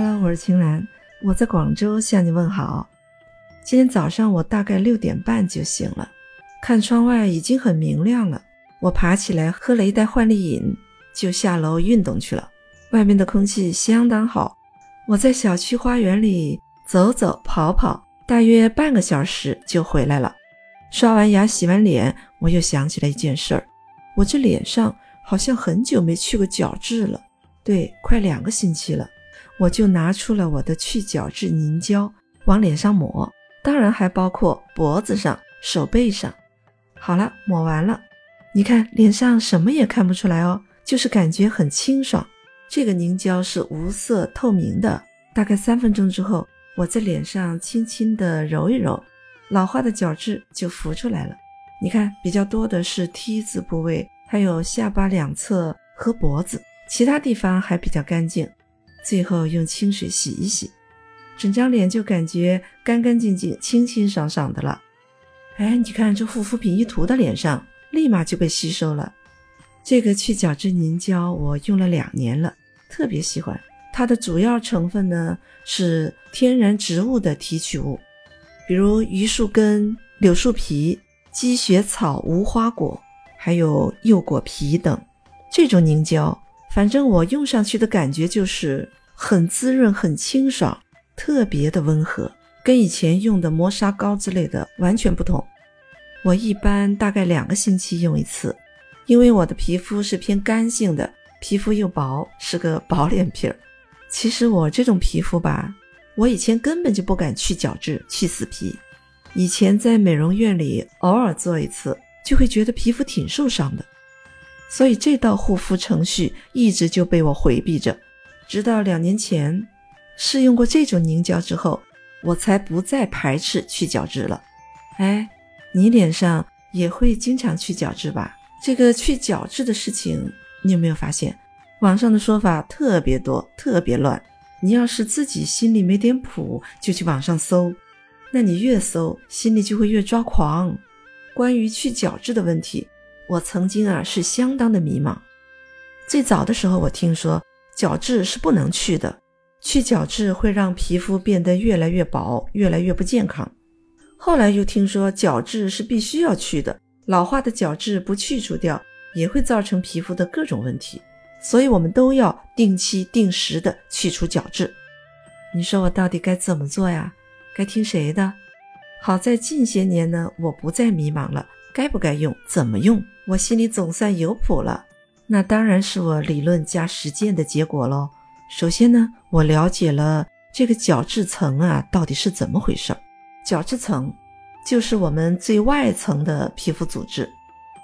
Hello，我是青兰，我在广州向你问好。今天早上我大概六点半就醒了，看窗外已经很明亮了。我爬起来喝了一袋焕丽饮，就下楼运动去了。外面的空气相当好，我在小区花园里走走跑跑，大约半个小时就回来了。刷完牙、洗完脸，我又想起来一件事儿，我这脸上好像很久没去过角质了，对，快两个星期了。我就拿出了我的去角质凝胶，往脸上抹，当然还包括脖子上、手背上。好了，抹完了，你看脸上什么也看不出来哦，就是感觉很清爽。这个凝胶是无色透明的，大概三分钟之后，我在脸上轻轻地揉一揉，老化的角质就浮出来了。你看，比较多的是 T 字部位，还有下巴两侧和脖子，其他地方还比较干净。最后用清水洗一洗，整张脸就感觉干干净净、清清爽爽的了。哎，你看这护肤品一涂到脸上，立马就被吸收了。这个去角质凝胶我用了两年了，特别喜欢。它的主要成分呢是天然植物的提取物，比如榆树根、柳树皮、积雪草、无花果，还有柚果皮等。这种凝胶，反正我用上去的感觉就是。很滋润，很清爽，特别的温和，跟以前用的磨砂膏之类的完全不同。我一般大概两个星期用一次，因为我的皮肤是偏干性的，皮肤又薄，是个薄脸皮儿。其实我这种皮肤吧，我以前根本就不敢去角质、去死皮。以前在美容院里偶尔做一次，就会觉得皮肤挺受伤的，所以这道护肤程序一直就被我回避着。直到两年前试用过这种凝胶之后，我才不再排斥去角质了。哎，你脸上也会经常去角质吧？这个去角质的事情，你有没有发现？网上的说法特别多，特别乱。你要是自己心里没点谱，就去网上搜，那你越搜心里就会越抓狂。关于去角质的问题，我曾经啊是相当的迷茫。最早的时候，我听说。角质是不能去的，去角质会让皮肤变得越来越薄，越来越不健康。后来又听说角质是必须要去的，老化的角质不去除掉也会造成皮肤的各种问题，所以我们都要定期定时的去除角质。你说我到底该怎么做呀？该听谁的？好在近些年呢，我不再迷茫了，该不该用，怎么用，我心里总算有谱了。那当然是我理论加实践的结果喽。首先呢，我了解了这个角质层啊到底是怎么回事儿。角质层就是我们最外层的皮肤组织，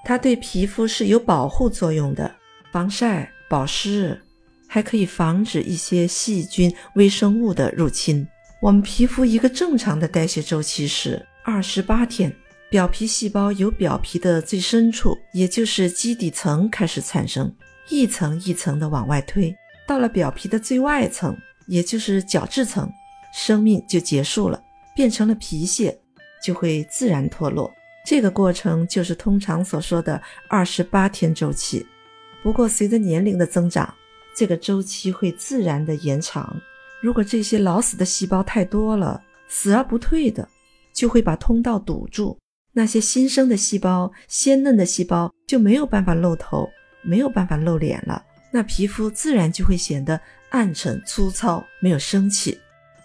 它对皮肤是有保护作用的，防晒、保湿，还可以防止一些细菌、微生物的入侵。我们皮肤一个正常的代谢周期是二十八天。表皮细胞由表皮的最深处，也就是基底层开始产生，一层一层的往外推，到了表皮的最外层，也就是角质层，生命就结束了，变成了皮屑，就会自然脱落。这个过程就是通常所说的二十八天周期。不过随着年龄的增长，这个周期会自然的延长。如果这些老死的细胞太多了，死而不退的，就会把通道堵住。那些新生的细胞、鲜嫩的细胞就没有办法露头，没有办法露脸了，那皮肤自然就会显得暗沉、粗糙，没有生气。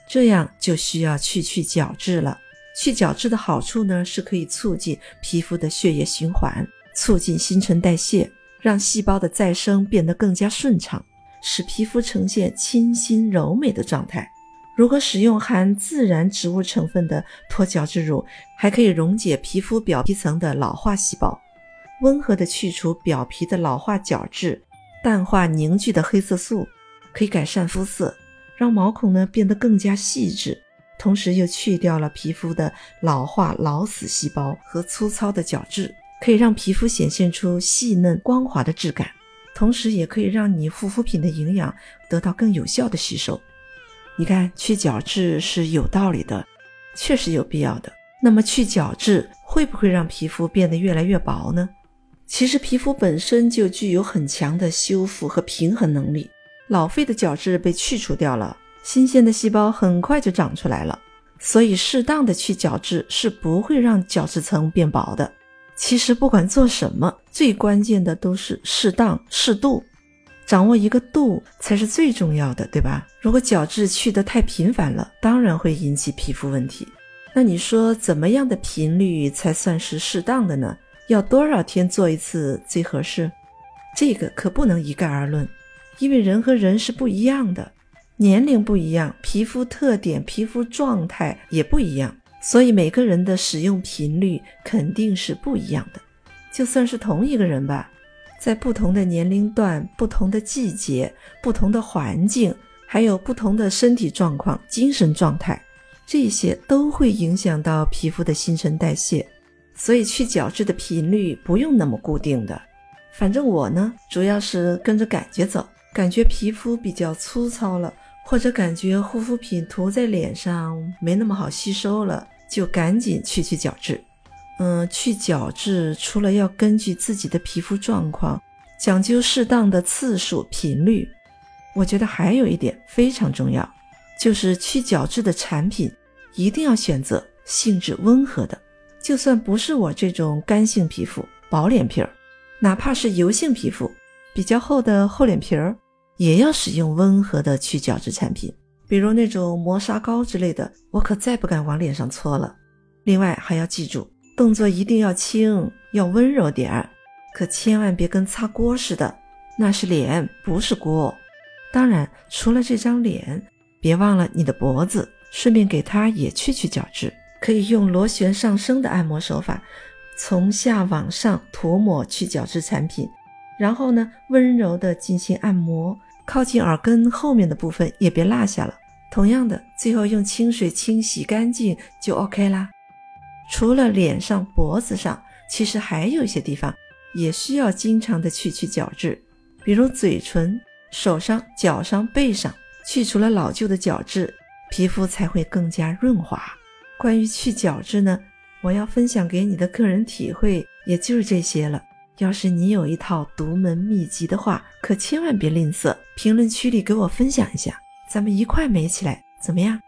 这样就需要去去角质了。去角质的好处呢，是可以促进皮肤的血液循环，促进新陈代谢，让细胞的再生变得更加顺畅，使皮肤呈现清新柔美的状态。如果使用含自然植物成分的脱角质乳，还可以溶解皮肤表皮层的老化细胞，温和的去除表皮的老化角质，淡化凝聚的黑色素，可以改善肤色，让毛孔呢变得更加细致，同时又去掉了皮肤的老化老死细胞和粗糙的角质，可以让皮肤显现出细嫩光滑的质感，同时也可以让你护肤品的营养得到更有效的吸收。你看，去角质是有道理的，确实有必要的。那么，去角质会不会让皮肤变得越来越薄呢？其实，皮肤本身就具有很强的修复和平衡能力。老废的角质被去除掉了，新鲜的细胞很快就长出来了。所以，适当的去角质是不会让角质层变薄的。其实，不管做什么，最关键的都是适当、适度，掌握一个度才是最重要的，对吧？如果角质去得太频繁了，当然会引起皮肤问题。那你说，怎么样的频率才算是适当的呢？要多少天做一次最合适？这个可不能一概而论，因为人和人是不一样的。年龄不一样，皮肤特点、皮肤状态也不一样，所以每个人的使用频率肯定是不一样的。就算是同一个人吧，在不同的年龄段、不同的季节、不同的环境，还有不同的身体状况、精神状态，这些都会影响到皮肤的新陈代谢。所以去角质的频率不用那么固定的。反正我呢，主要是跟着感觉走，感觉皮肤比较粗糙了。或者感觉护肤品涂在脸上没那么好吸收了，就赶紧去去角质。嗯，去角质除了要根据自己的皮肤状况讲究适当的次数频率，我觉得还有一点非常重要，就是去角质的产品一定要选择性质温和的。就算不是我这种干性皮肤、薄脸皮儿，哪怕是油性皮肤、比较厚的厚脸皮儿。也要使用温和的去角质产品，比如那种磨砂膏之类的，我可再不敢往脸上搓了。另外还要记住，动作一定要轻，要温柔点儿，可千万别跟擦锅似的，那是脸，不是锅。当然，除了这张脸，别忘了你的脖子，顺便给它也去去角质，可以用螺旋上升的按摩手法，从下往上涂抹去角质产品，然后呢，温柔的进行按摩。靠近耳根后面的部分也别落下了。同样的，最后用清水清洗干净就 OK 啦。除了脸上、脖子上，其实还有一些地方也需要经常的去去角质，比如嘴唇、手上、脚上、背上，去除了老旧的角质，皮肤才会更加润滑。关于去角质呢，我要分享给你的个人体会也就是这些了。要是你有一套独门秘籍的话，可千万别吝啬，评论区里给我分享一下，咱们一块美起来，怎么样？